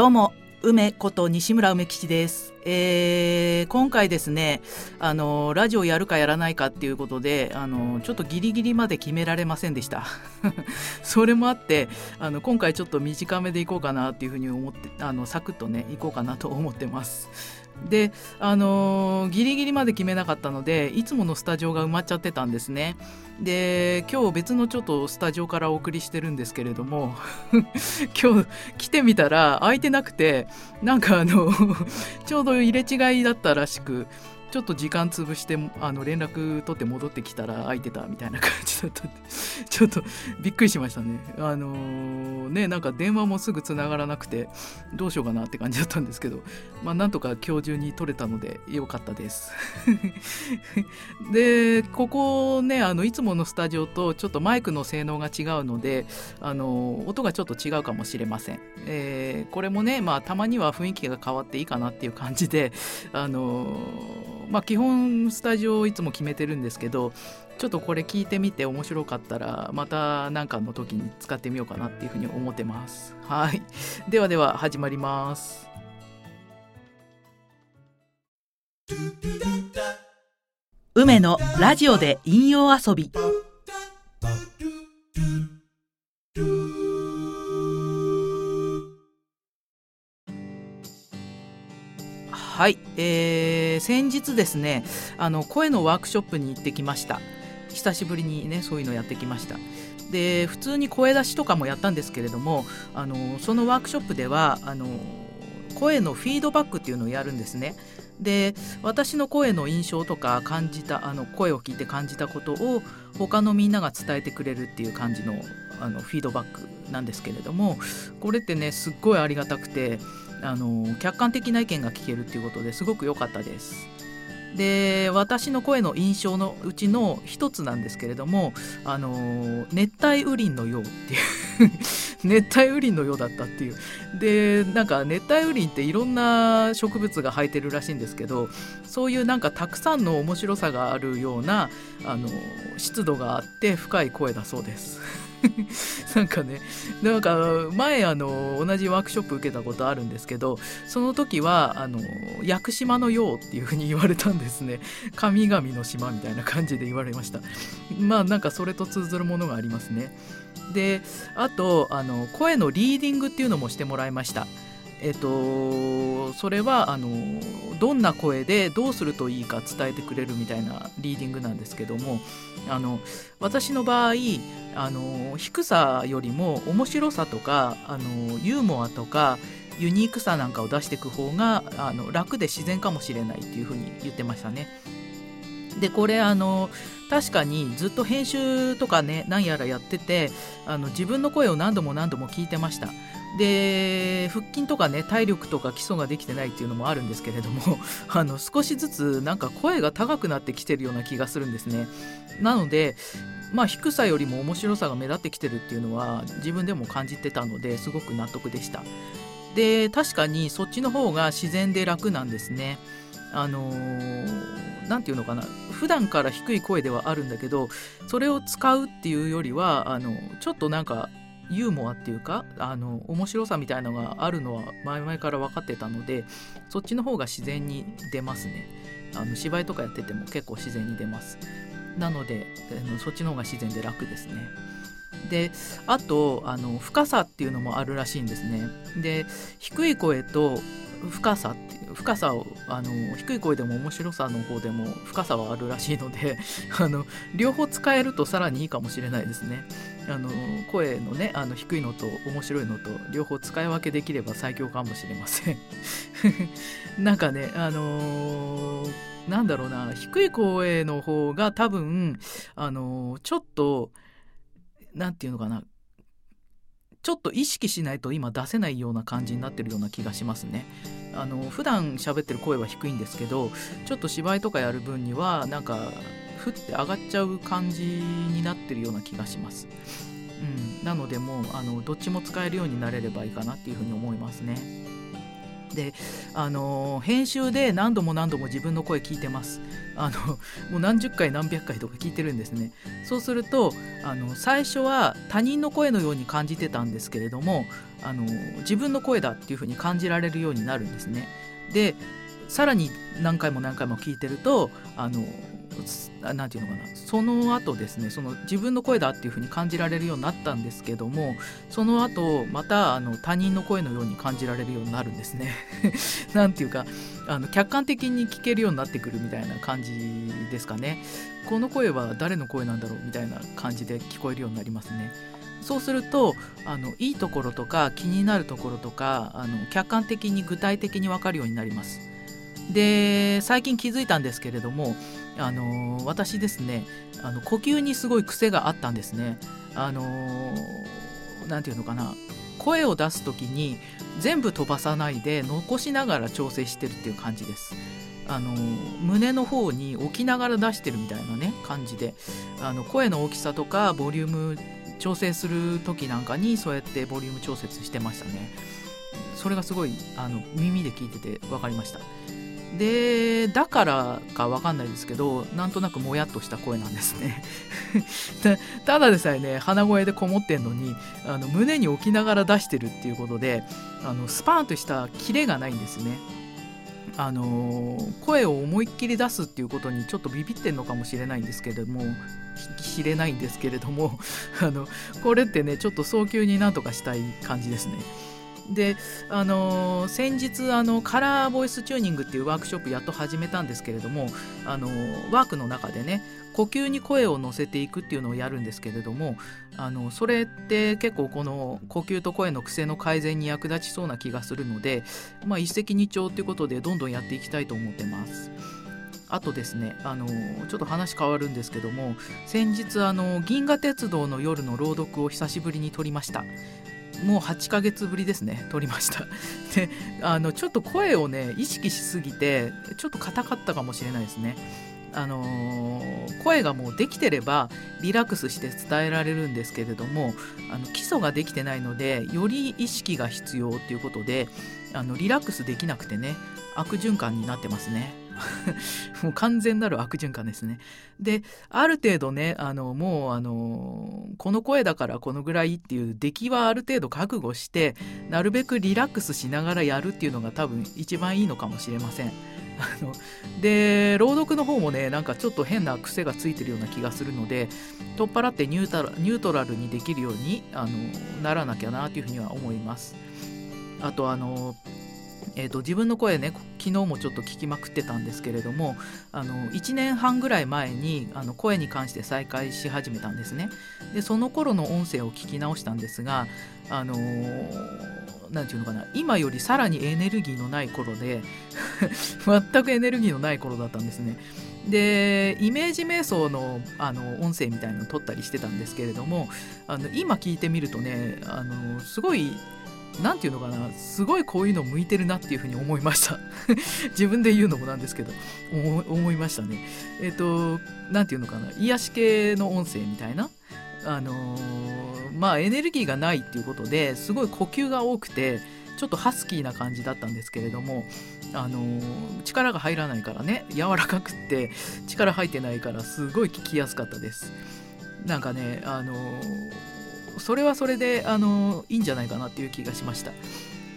どうも梅こと西村梅吉です、えー今回ですねあのラジオやるかやらないかっていうことであのちょっとギリギリまで決められませんでした。それもあってあの今回ちょっと短めでいこうかなっていうふうに思ってあのサクッとねいこうかなと思ってます。であのギリギリまで決めなかったのでいつものスタジオが埋まっちゃってたんですね。で今日別のちょっとスタジオからお送りしてるんですけれども 今日来てみたら空いてなくてなんかあの ちょうど入れ違いだったらしくちょっと時間潰してあの連絡取って戻ってきたら空いてたみたいな感じだったんで ちょっとびっくりしましたね。あのーねなんか電話もすぐ繋がらなくてどうしようかなって感じだったんですけどまあなんとか今日中に取れたのでよかったです。でここねあのいつものスタジオとちょっとマイクの性能が違うのであの音がちょっと違うかもしれません、えーこれもねまあたまには雰囲気が変わっていいかなっていう感じであのまあ基本スタジオをいつも決めてるんですけどちょっとこれ聞いてみて面白かったらまた何かの時に使ってみようかなっていうふうに思ってます。はい。ではでは始まります。梅のラジオで引用遊び。はい、えー先日ですねあの声のワークショップに行ってきました。久しぶりにねそういうのやってきました。で普通に声出しとかもやったんですけれどもあのそのワークショップではあの声のフィードバックっていうのをやるんですね。で私の声の印象とか感じたあの声を聞いて感じたことを他のみんなが伝えてくれるっていう感じのあのフィードバックなんですけれどもこれってねすっごいありがたくてあの客観的な意見が聞けるっていうことですごく良かったです。で私の声の印象のうちの一つなんですけれどもあの熱帯雨林のようっていう 熱帯雨林のようだったっていうでなんか熱帯雨林っていろんな植物が生えてるらしいんですけどそういうなんかたくさんの面白さがあるようなあの湿度があって深い声だそうです。なんかねなんか前あの同じワークショップ受けたことあるんですけどその時はあの屋久島のようっていうふうに言われたんですね。神々の島みたいな感じで言われました。まあなんかそれと通ずるものがありますね。であとあの声のリーディングっていうのもしてもらいました。えっとそれはあのどんな声でどうするといいか伝えてくれるみたいなリーディングなんですけどもあの私の場合あの低さよりも面白さとかあのユーモアとかユニークさなんかを出していく方があの楽で自然かもしれないっていうふうに言ってましたね。でこれあの確かにずっと編集とかね何やらやっててあの自分の声を何度も何度も聞いてました。で腹筋とかね体力とか基礎ができてないっていうのもあるんですけれども あの少しずつなんか声が高くなってきてるような気がするんですね。なのでまあ低さよりも面白さが目立ってきてるっていうのは自分でも感じてたのですごく納得でした。で確かにそっちの方が自然で楽なんですね。あのーていうのかな普段から低い声ではあるんだけどそれを使うっていうよりはあのちょっとなんかユーモアっていうかあの面白さみたいのがあるのは前々から分かってたのでそっちの方が自然に出ますね。あの芝居とかやってても結構自然に出ます。なのであのそっちの方が自然で楽ですね。であとあの深さっていうのもあるらしいんですね。で低い声と深さって深さをあの低い声でも面白さの方でも深さはあるらしいのであの両方使えるとさらにいいかもしれないですね。あの声のねあの低いのと面白いのと両方使い分けできれば最強かもしれません なんかねあのーなんだろうな低い声の方が多分あのーちょっとなんていうのかなちょっと意識しないと今出せないような感じになってるような気がしますね。あの普段喋ってる声は低いんですけどちょっと芝居とかやる分にはなんかふって上がっちゃう感じになってるような気がします。うん、なのでもうあのどっちも使えるようになれればいいかなっていうふうに思いますね。であの編集で何度も何度も自分の声聞いてますあのもう何十回何百回とか聞いてるんですねそうするとあの最初は他人の声のように感じてたんですけれどもあの自分の声だっていう風に感じられるようになるんですね。でさらに何回も何回も聞いてるとあの何て言うのかなその後ですねその自分の声だっていう風に感じられるようになったんですけどもその後またあの他人の声のように感じられるようになるんですね。なんていうかあの客観的に聞けるようになってくるみたいな感じですかね。この声は誰の声なんだろうみたいな感じで聞こえるようになりますね。そうするとあのいいところとか気になるところとかあの客観的に具体的に分かるようになります。で最近気づいたんですけれどもあの私ですねあの呼吸にすごい癖があったんですね。あの何て言うのかな声を出す時に全部飛ばさないで残しながら調整してるっていう感じです。あの胸の方に置きながら出してるみたいなね感じであの声の大きさとかボリューム調整する時なんかにそうやってボリューム調節してましたねそれがすごいあの耳で聞いてて分かりましたでだからか分かんないですけどなんとなくもやっとした声なんですね ただでさえね鼻声でこもってんのにあの胸に置きながら出してるっていうことであのスパーンとしたキレがないんですねあの声を思いっきり出すっていうことにちょっとビビってんのかもしれないんですけれども知れないんですけれども あのこれってねちょっと早急になんとかしたい感じですね。であの先日あのカラーボイスチューニングっていうワークショップやっと始めたんですけれどもあのワークの中でね呼吸に声を乗せていくっていうのをやるんですけれどもあのそれって結構この呼吸と声の癖の改善に役立ちそうな気がするので、まあ、一石二鳥っていうことでどんどんやっていきたいと思ってます。あとですねあのちょっと話変わるんですけども先日あの銀河鉄道の夜の朗読を久しぶりに撮りましたもう8ヶ月ぶりですね撮りました であのちょっと声をね意識しすぎてちょっと硬かったかもしれないですねあのー、声がもうできてればリラックスして伝えられるんですけれどもあの基礎ができてないのでより意識が必要っていうことであのリラックスできなくてね悪循環になってますね。もう完全なる悪循環ですね。である程度ねあのもうあのこの声だからこのぐらいっていう出来はある程度覚悟してなるべくリラックスしながらやるっていうのが多分一番いいのかもしれません。あので朗読の方もねなんかちょっと変な癖がついてるような気がするので取っ払ってニュートラルにできるようにあのならなきゃなというふうには思います。あとあのえーと、自分の声ね昨日もちょっと聞きまくってたんですけれどもあの1年半ぐらい前にあの声に関して再開し始めたんですね。でその頃の音声を聞き直したんですがあの何、て言うのかな今よりさらにエネルギーのない頃で 全くエネルギーのない頃だったんですね。でイメージ瞑想のあの音声みたいのを撮ったりしてたんですけれどもあの今聞いてみるとねあのすごい何て言うのかなすごいこういうの向いてるなっていうふうに思いました。自分で言うのもなんですけど思いましたね。えっ、ー、と何て言うのかな。癒し系の音声みたいな。あのー、まあエネルギーがないっていうことですごい呼吸が多くてちょっとハスキーな感じだったんですけれどもあのー、力が入らないからね。柔らかくって力入ってないからすごい聞きやすかったです。なんかねあのーそれはそれであのいいんじゃないかなっていう気がしました。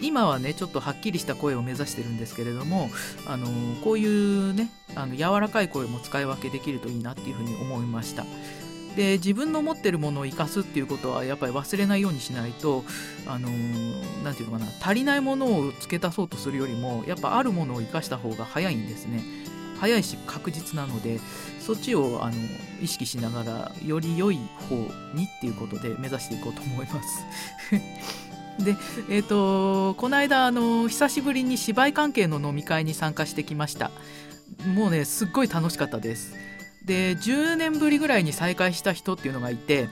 今はねちょっとはっきりした声を目指してるんですけれどもあのこういうねあの柔らかい声も使い分けできるといいなっていうふうに思いました。で自分の持ってるものを生かすっていうことはやっぱり忘れないようにしないとあの何て言うのかな足りないものを付け足そうとするよりもやっぱあるものを生かした方が早いんですね。早いし確実なのでそっちをあの意識しながらより良い方にっていうことで目指していこうと思います。で、えーと、この間あの久しぶりに芝居関係の飲み会に参加してきました。もうねすっごい楽しかったです。で10年ぶりぐらいに再会した人っていうのがいて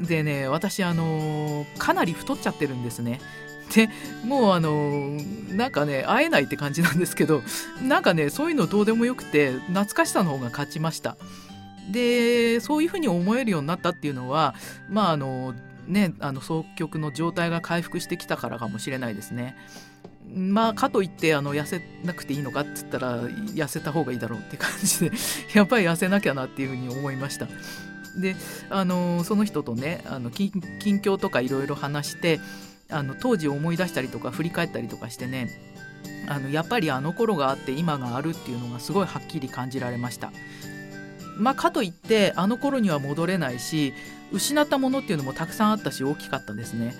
でね私あのかなり太っちゃってるんですね。でもうあのなんかね会えないって感じなんですけどなんかねそういうのどうでもよくて懐かしさの方が勝ちました。でそういうふうに思えるようになったっていうのはまああのねあの双極の状態が回復してきたからかもしれないですね。まあかといってあの痩せなくていいのかって言ったら痩せた方がいいだろうって感じで やっぱり痩せなきゃなっていうふうに思いました。であのその人とねあの近況とかいろいろ話してあの当時思い出したりとか振り返ったりとかしてねあのやっぱりあの頃があって今があるっていうのがすごいはっきり感じられました。まあ、かといってあの頃には戻れないし失ったものっていうのもたくさんあったし大きかったですね。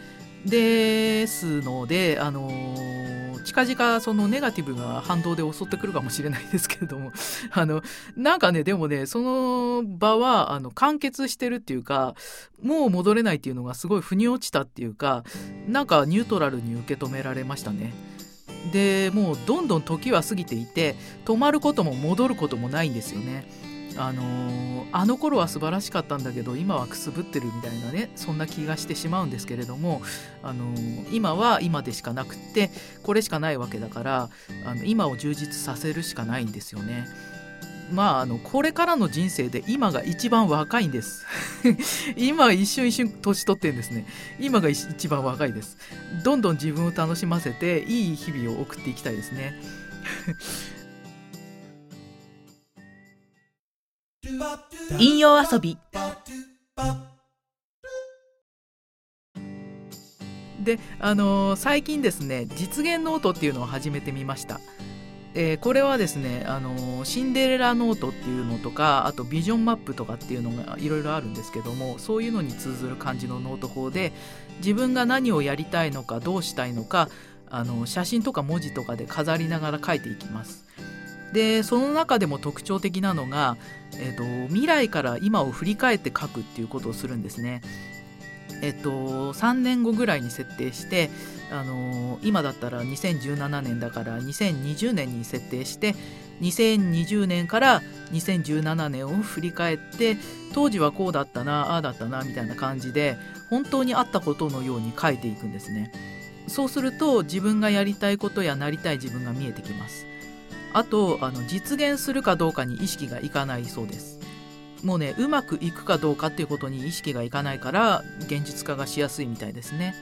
ですので、あのー、近々そのネガティブが反動で襲ってくるかもしれないですけれども あのなんかねでもねその場はあの完結してるっていうかもう戻れないっていうのがすごい腑に落ちたっていうかなんかニュートラルに受け止められましたね。でもうどんどん時は過ぎていて止まることも戻ることもないんですよね。あのー、あの頃は素晴らしかったんだけど今はくすぶってるみたいなねそんな気がしてしまうんですけれども、あのー、今は今でしかなくってこれしかないわけだからあの今を充実させるしかないんですよね。まあ、あのこれからの人生で今が一番若いんです。今一瞬一瞬年取ってんですね。今が一番若いです。どんどん自分を楽しませていい日々を送っていきたいですね。引用遊びであのー、最近ですね実現ノートっていうのを始めてみましたえー、これはですね、あのー、シンデレラノートっていうのとかあとビジョンマップとかっていうのがいろいろあるんですけどもそういうのに通ずる感じのノート法で自分が何をやりたいのかどうしたいのかあの写真とか文字とかで飾りながら書いていきます。でその中でも特徴的なのが、えーと、未来から今を振り返って書くっていうことをするんですね。えっと、3年後ぐらいに設定して、あの今だったら2017年だから2020年に設定して2020年から2017年を振り返って当時はこうだったなああだったなみたいな感じで本当にあったことのように書いていくんですね。そうすると自分がやりたいことやなりたい自分が見えてきます。あとあの実現するかどうかに意識がいかないそうです。もうねうまくいくかどうかっていうことに意識がいかないから現実化がしやすいみたいですね。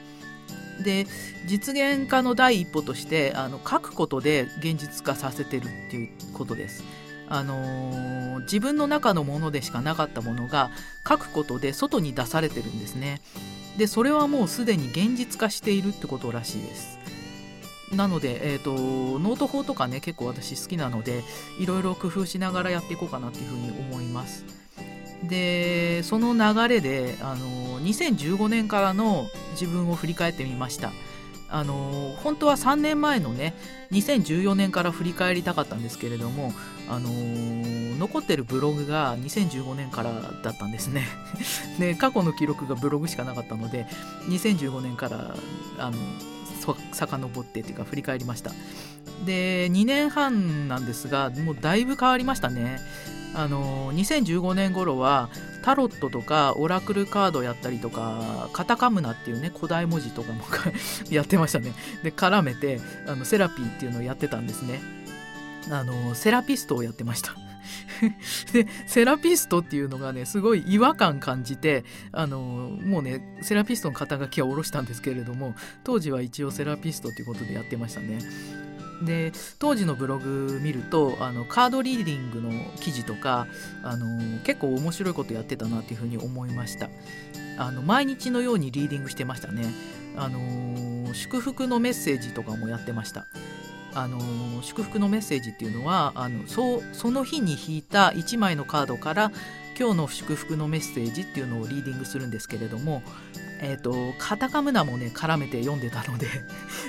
で実現化の第一歩としてあの書くことで現実化させてるっていうことです。あのー、自分の中のものでしかなかったものが書くことで外に出されてるんですね。でそれはもうすでに現実化しているってことらしいです。なので、えーと、ノート法とかね結構私好きなのでいろいろ工夫しながらやっていこうかなっていうふうに思います。でその流れであの2015年からの自分を振り返ってみました。あの本当は3年前のね2014年から振り返りたかったんですけれどもあの残ってるブログが2015年からだったんですね。で過去の記録がブログしかなかったので2015年からあの遡ってっていうか振り返りました。で2年半なんですがもうだいぶ変わりましたね。あの2015年頃はタロットとかオラクルカードやったりとかカタカムナっていうね古代文字とかも やってましたね。で絡めてあのセラピーっていうのをやってたんですね。あのセラピストをやってました。でセラピストっていうのがねすごい違和感感じてあのもうねセラピストの肩書きは下ろしたんですけれども当時は一応セラピストっていうことでやってましたね。で当時のブログ見るとあのカードリーディングの記事とかあの結構面白いことやってたなっていうふうに思いました。あの毎日のようにリーディングしてましたね。あの祝福のメッセージとかもやってました。あの祝福のメッセージっていうのはあのそその日に引いた1枚のカードから今日の祝福のメッセージっていうのをリーディングするんですけれども、えーと、カタカムナもね絡めて読んでたので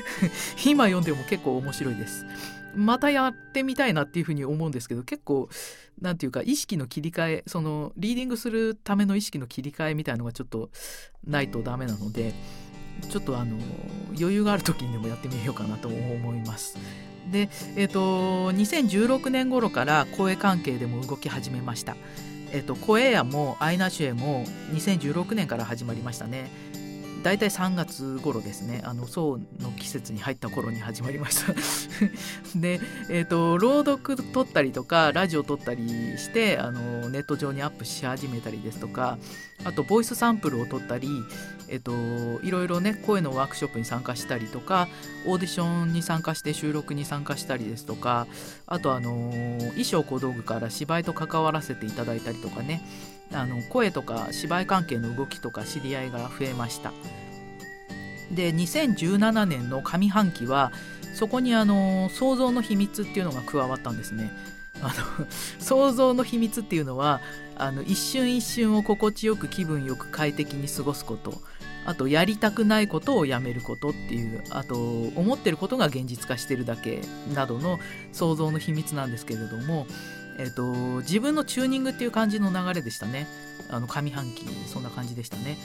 今読んでも結構面白いです。またやってみたいなっていうふうに思うんですけど結構何て言うか意識の切り替えそのリーディングするための意識の切り替えみたいのがちょっとないとダメなのでちょっとあの余裕がある時にでもやってみようかなと思います。で、えーと、2016年頃から声関係でも動き始めました。えーと、声やもアイナシュエも2016年から始まりましたね。大体3月頃ですね。あの層の季節に入った頃に始まりました。で、えーと、朗読撮ったりとかラジオ撮ったりしてあのネット上にアップし始めたりですとかあとボイスサンプルを撮ったり、えっと、いろいろね声のワークショップに参加したりとかオーディションに参加して収録に参加したりですとかあとあの衣装小道具から芝居と関わらせていただいたりとかね。あの声とか芝居関係の動きとか知り合いが増えました。で2017年の上半期はそこにあの想像の秘密っていうのが加わったんですね。あの 想像の秘密っていうのはあの一瞬一瞬を心地よく気分よく快適に過ごすこと。あとやりたくないことをやめることっていうあと思ってることが現実化してるだけなどの想像の秘密なんですけれども、えーと、自分のチューニングっていう感じの流れでしたね。あの上半期そんな感じでしたね。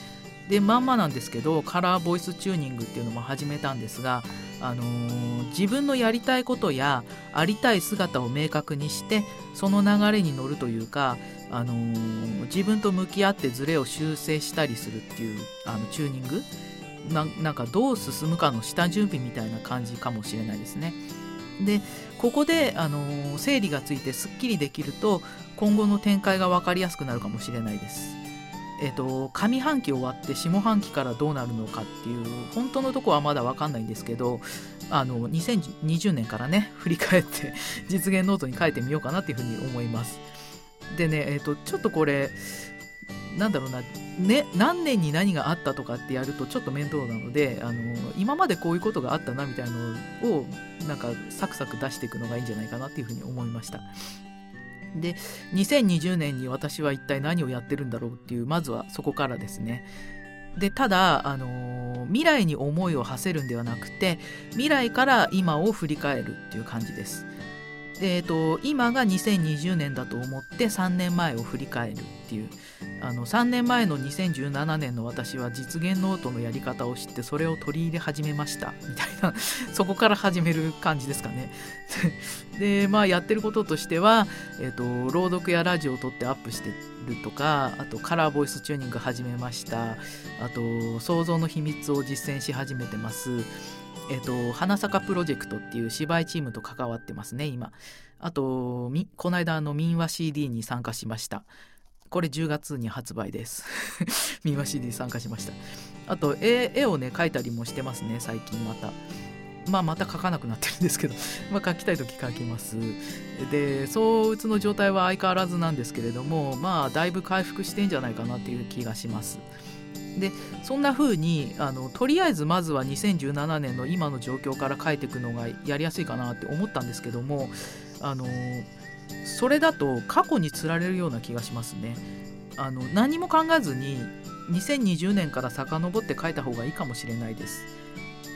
でまんまなんですけどカラーボイスチューニングっていうのも始めたんですが、あのー、自分のやりたいことやありたい姿を明確にしてその流れに乗るというかあのー、自分と向き合ってズレを修正したりするっていうあのチューニング？なんかどう進むかの下準備みたいな感じかもしれないですね。でここで、あの、整理がついてすっきりできると今後の展開が分かりやすくなるかもしれないです。えーと、上半期終わって下半期からどうなるのかっていう本当のとこはまだ分かんないんですけどあの2020年からね 振り返って実現ノートに書いてみようかなっていうふうに思います。でね、えーと、ちょっとこれなんだろうな、ね、何年に何があったとかってやるとちょっと面倒なのであの今までこういうことがあったなみたいなのをなんかサクサク出していくのがいいんじゃないかなっていうふうに思いました。で2020年に私は一体何をやってるんだろうっていうまずはそこからですね。でただ、あの、未来に思いを馳せるんではなくて未来から今を振り返るっていう感じです。えーと、今が2020年だと思って3年前を振り返るっていう。あの3年前の2017年の私は実現ノートのやり方を知ってそれを取り入れ始めました。みたいな。そこから始める感じですかね。でまあやってることとしては、えーと、朗読やラジオを撮ってアップしてるとかあとカラーボイスチューニング始めましたあと想像の秘密を実践し始めてますえっ、と、花坂プロジェクトっていう芝居チームと関わってますね、今。あと、この間あ、の、民話 CD に参加しました。これ10月に発売です。民話 CD 参加しました。あと絵、絵をね、描いたりもしてますね、最近また。まあ、また描かなくなってるんですけど、まあ、描きたい時描きます。で、躁うつの状態は相変わらずなんですけれども、まあ、だいぶ回復してんじゃないかなっていう気がします。でそんな風にあにとりあえずまずは2017年の今の状況から書いていくのがやりやすいかなって思ったんですけどもあのそれだと過去につられるような気がしますね。あの何も考えずに2020年から遡って書いた方がいいかもしれないです。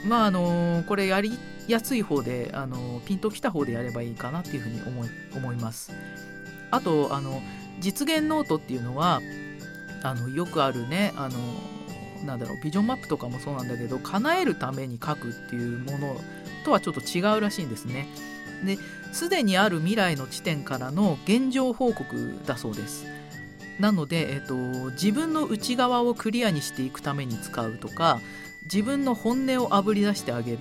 まああのこれやりやすい方であのピンときた方でやればいいかなっていうふうに思い思います。あとあの実現ノートっていうのはあのよくあるねあのなんだろうビジョンマップとかもそうなんだけど叶えるために書くっていうものとはちょっと違うらしいんですね。ですでにある未来の地点からの現状報告だそうです。なので、えっと、自分の内側をクリアにしていくために使うとか自分の本音をあぶり出してあげる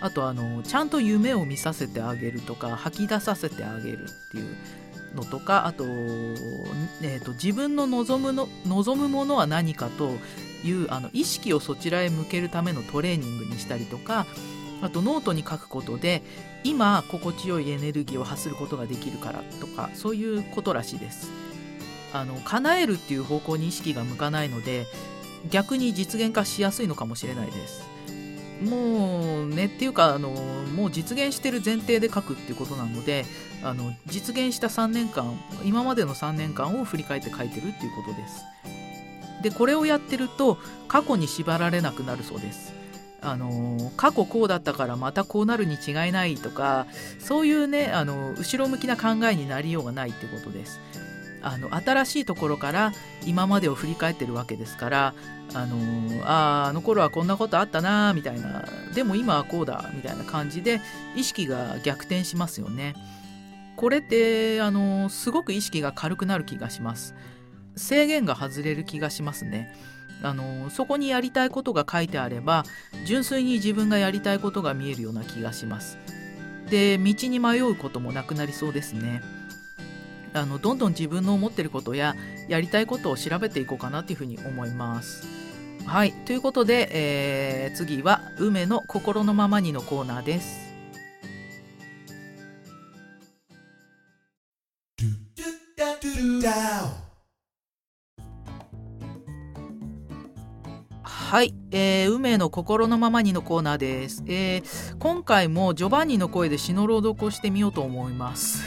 あとあのちゃんと夢を見させてあげるとか吐き出させてあげるっていうのとかあと,、えーと、自分の望むの望むものは何かというあの意識をそちらへ向けるためのトレーニングにしたりとかあとノートに書くことで今心地よいエネルギーを発することができるからとかそういうことらしいです。あの叶えるっていう方向に意識が向かないので逆に実現化しやすいのかもしれないです。もうねっていうかあのもう実現してる前提で書くっていうことなのであの実現した3年間今までの3年間を振り返って書いてるっていうことです。でこれをやってると過去に縛られなくなるそうです。あの過去こうだったからまたこうなるに違いないとかそういうねあの後ろ向きな考えになりようがないってことです。あの新しいところから今までを振り返ってるわけですからあのああの頃はこんなことあったなみたいなでも今はこうだみたいな感じで意識が逆転しますよね。これってあのすごく意識が軽くなる気がします。制限が外れる気がしますね。あのそこにやりたいことが書いてあれば純粋に自分がやりたいことが見えるような気がします。で道に迷うこともなくなりそうですね。あのどんどん自分の思ってることややりたいことを調べていこうかなというふうに思います。はいということで、えー、次は「梅の心のままに」のコーナーです。はい、えー、運命の心のままにのコーナーです、えー、今回もジョバンニの声で詩の朗読をしてみようと思います。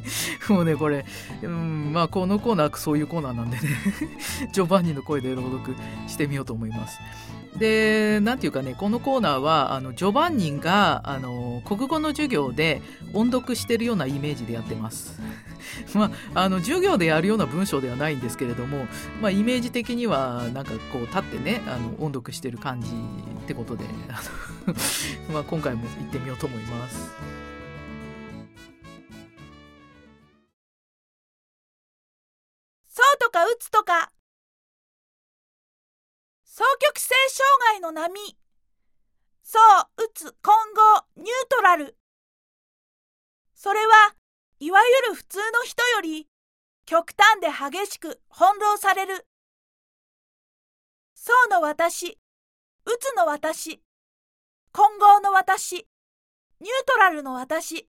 もうねこれ、うん、まあこのコーナーそういうコーナーなんでね。ジョバンニの声で朗読してみようと思います。で何て言うかねこのコーナーはあのジョバンニがあの国語の授業で音読してるようなイメージでやってます まあ、あの授業でやるような文章ではないんですけれども、まあ、イメージ的にはなんかこう立ってねあの音読してる感じってことで まあ今回も行ってみようと思います。そうとか打つとか極性障害の波そう打つ混合ニュートラルそれはいわゆる普通の人より極端で激しく翻弄される。そうの私、うつの私、混合の私、ニュートラルの私。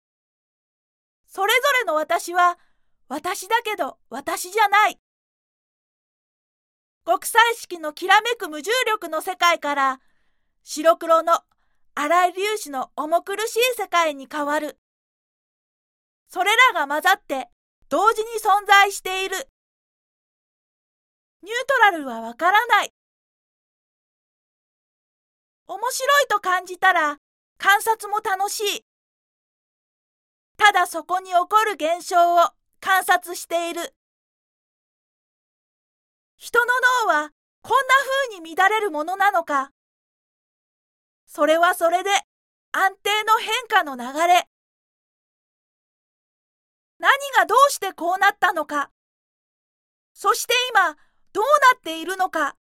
それぞれの私は私だけど私じゃない。国際式のきらめく無重力の世界から白黒の荒い粒子の重苦しい世界に変わる。それらが混ざって同時に存在している。ニュートラルはわからない。面白いと感じたら観察も楽しい。ただそこに起こる現象を観察している。人の脳はこんな風に乱れるものなのか。それはそれで安定の変化の流れ。何がどうしてこうなったのか。そして今、どうなっているのか。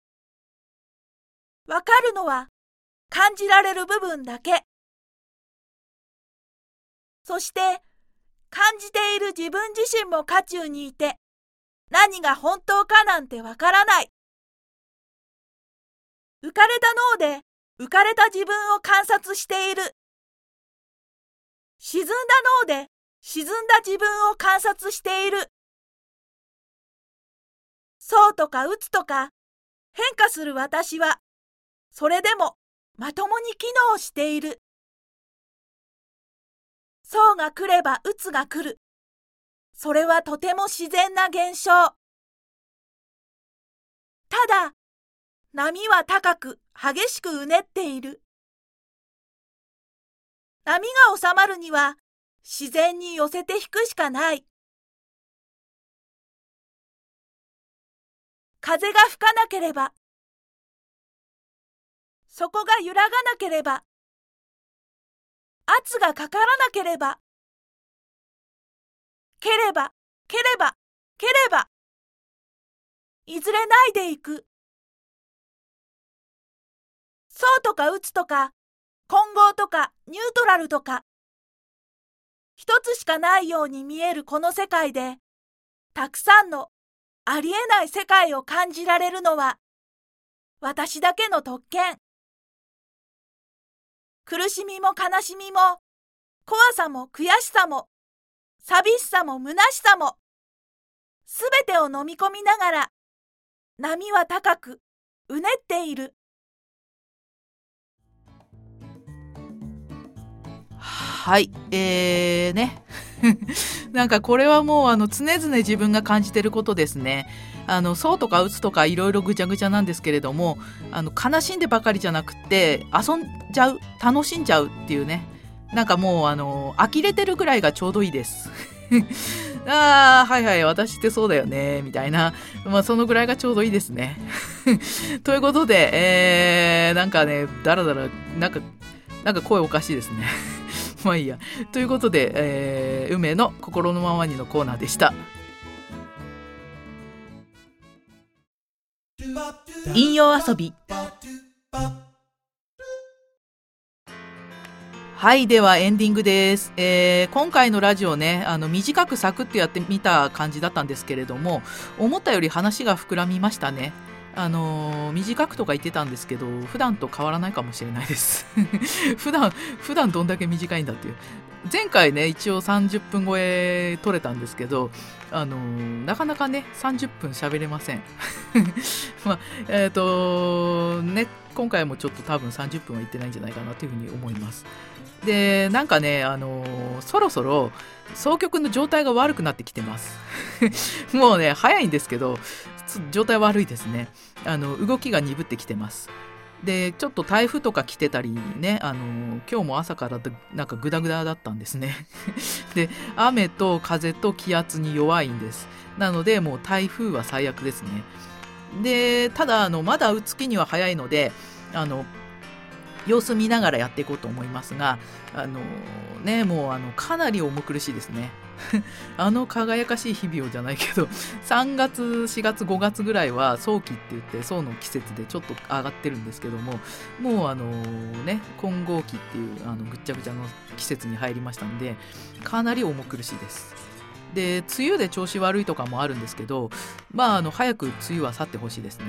わかるのは、感じられる部分だけ。そして、感じている自分自身も渦中にいて、何が本当かなんてわからない。浮かれた脳で浮かれた自分を観察している。沈んだ脳で沈んだ自分を観察している。そうとか打つとか変化する私は、それでもまともに機能している。そうが来れば打つが来る。それはとても自然な現象。ただ、波は高く激しくうねっている。波が収まるには自然に寄せて引くしかない。風が吹かなければ、そこが揺らがなければ、圧がかからなければ、蹴れば、蹴れば、蹴れば、いずれないでいく。そうとか打つとか、混合とかニュートラルとか、一つしかないように見えるこの世界で、たくさんのありえない世界を感じられるのは、私だけの特権。苦しみも悲しみも、怖さも悔しさも、寂しさも虚しさも、すべてを飲み込みながら、波は高く、うねっている。はいえーね なんかこれはもうあの常々自分が感じてることですね。あのそうとか打つとかいろいろぐちゃぐちゃなんですけれどもあの悲しんでばかりじゃなくて遊んじゃう楽しんじゃうっていうねなんかもうあの呆れてるぐらいがちょうどいいです。ああ、はいはい、私ってそうだよね、みたいな。まあ、そのぐらいがちょうどいいですね。ということで、えー、なんかね、だらだら、なんか、なんか声おかしいですね。まあいいや。ということで、えー、梅の心のままにのコーナーでした。引用遊び。はい、ではエンディングです。えー、今回のラジオね、あの、短くサクッとやってみた感じだったんですけれども、思ったより話が膨らみましたね。あのー、短くとか言ってたんですけど普段と変わらないかもしれないです 普段普段どんだけ短いんだっていう前回ね一応30分超え取れたんですけどあのなかなかね30分喋れません。まあえっ、ー、とね今回もちょっと多分30分はいってないんじゃないかなというふうに思います。でなんかねあのそろそろ双極の状態が悪くなってきてます。もうね早いんですけど状態悪いですね。あの動きが鈍ってきてます。でちょっと台風とか来てたりねあの今日も朝からなんかグダグダだったんですね。で雨と風と気圧に弱いんです。なのでもう台風は最悪ですね。でただあのまだ打つ気には早いのであの様子見ながらやっていこうと思いますがあのねもうあのかなり重苦しいですね。あの輝かしい日々をじゃないけど3月4月5月ぐらいは早期って言って早の季節でちょっと上がってるんですけどももうあのね混合期っていうあのぐっちゃぐちゃの季節に入りましたんでかなり重苦しいです。で梅雨で調子悪いとかもあるんですけどまああの早く梅雨は去ってほしいですね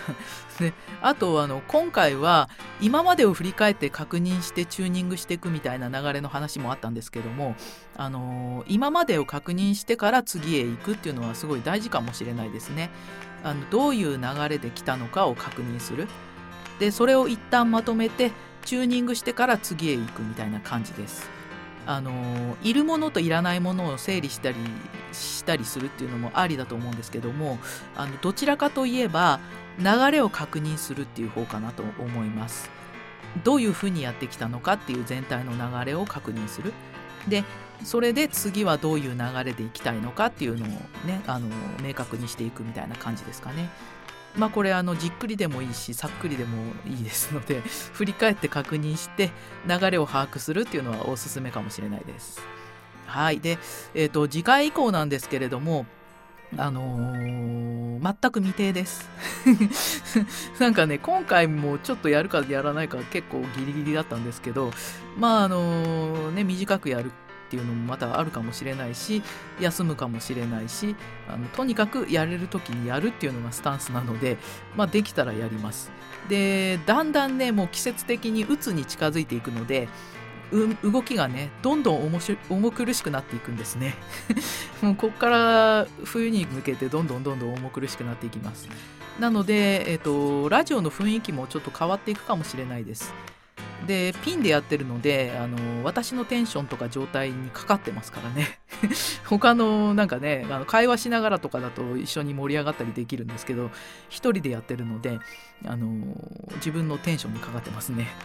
であとあの今回は今までを振り返って確認してチューニングしていくみたいな流れの話もあったんですけども、あの今までを確認してから次へ行くっていうのはすごい大事かもしれないですね。あのどういう流れで来たのかを確認する。でそれを一旦まとめてチューニングしてから次へ行くみたいな感じです。あのいるものといらないものを整理したりしたりするっていうのもありだと思うんですけどもあのどちらかといえば流れを確認するっていう方かなと思います。どういうふうにやってきたのかっていう全体の流れを確認する。でそれで次はどういう流れでいきたいのかっていうのをねあの明確にしていくみたいな感じですかね。まあこれあのじっくりでもいいしさっくりでもいいですので 振り返って確認して流れを把握するっていうのはおすすめかもしれないです。はいで、えーと、次回以降なんですけれどもあのー、全く未定です なんかね今回もちょっとやるかやらないか結構ギリギリだったんですけどまああのー、ね短くやるっていうのもまたあるかもしれないし休むかもしれないしあのとにかくやれる時にやるっていうのがスタンスなので、まあ、できたらやります。でだんだんねもう季節的に鬱に近づいていくので動きがねどんどん重苦しくなっていくんですね。もうこっから冬に向けてどんどんどんどん重苦しくなっていきます。なので、えっと、ラジオの雰囲気もちょっと変わっていくかもしれないです。でピンでやってるのであの私のテンションとか状態にかかってますからね。他のなんかねあの会話しながらとかだと一緒に盛り上がったりできるんですけど一人でやってるのであの自分のテンションにかかってますね。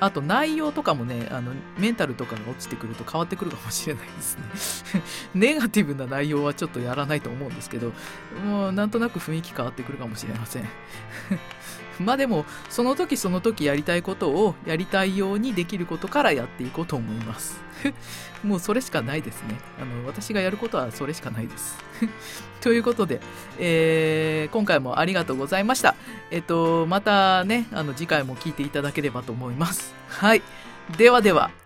あと内容とかもねあのメンタルとかが落ちてくると変わってくるかもしれないですね。ネガティブな内容はちょっとやらないと思うんですけどもうなんとなく雰囲気変わってくるかもしれません。まあでもその時その時やりたいことをやりたいようにできることからやっていこうと思います。もうそれしかないですね。あの私がやることはそれしかないです。ということで、えー、今回もありがとうございました。えっとまたねあの次回も聞いていただければと思います。はい。ではでは。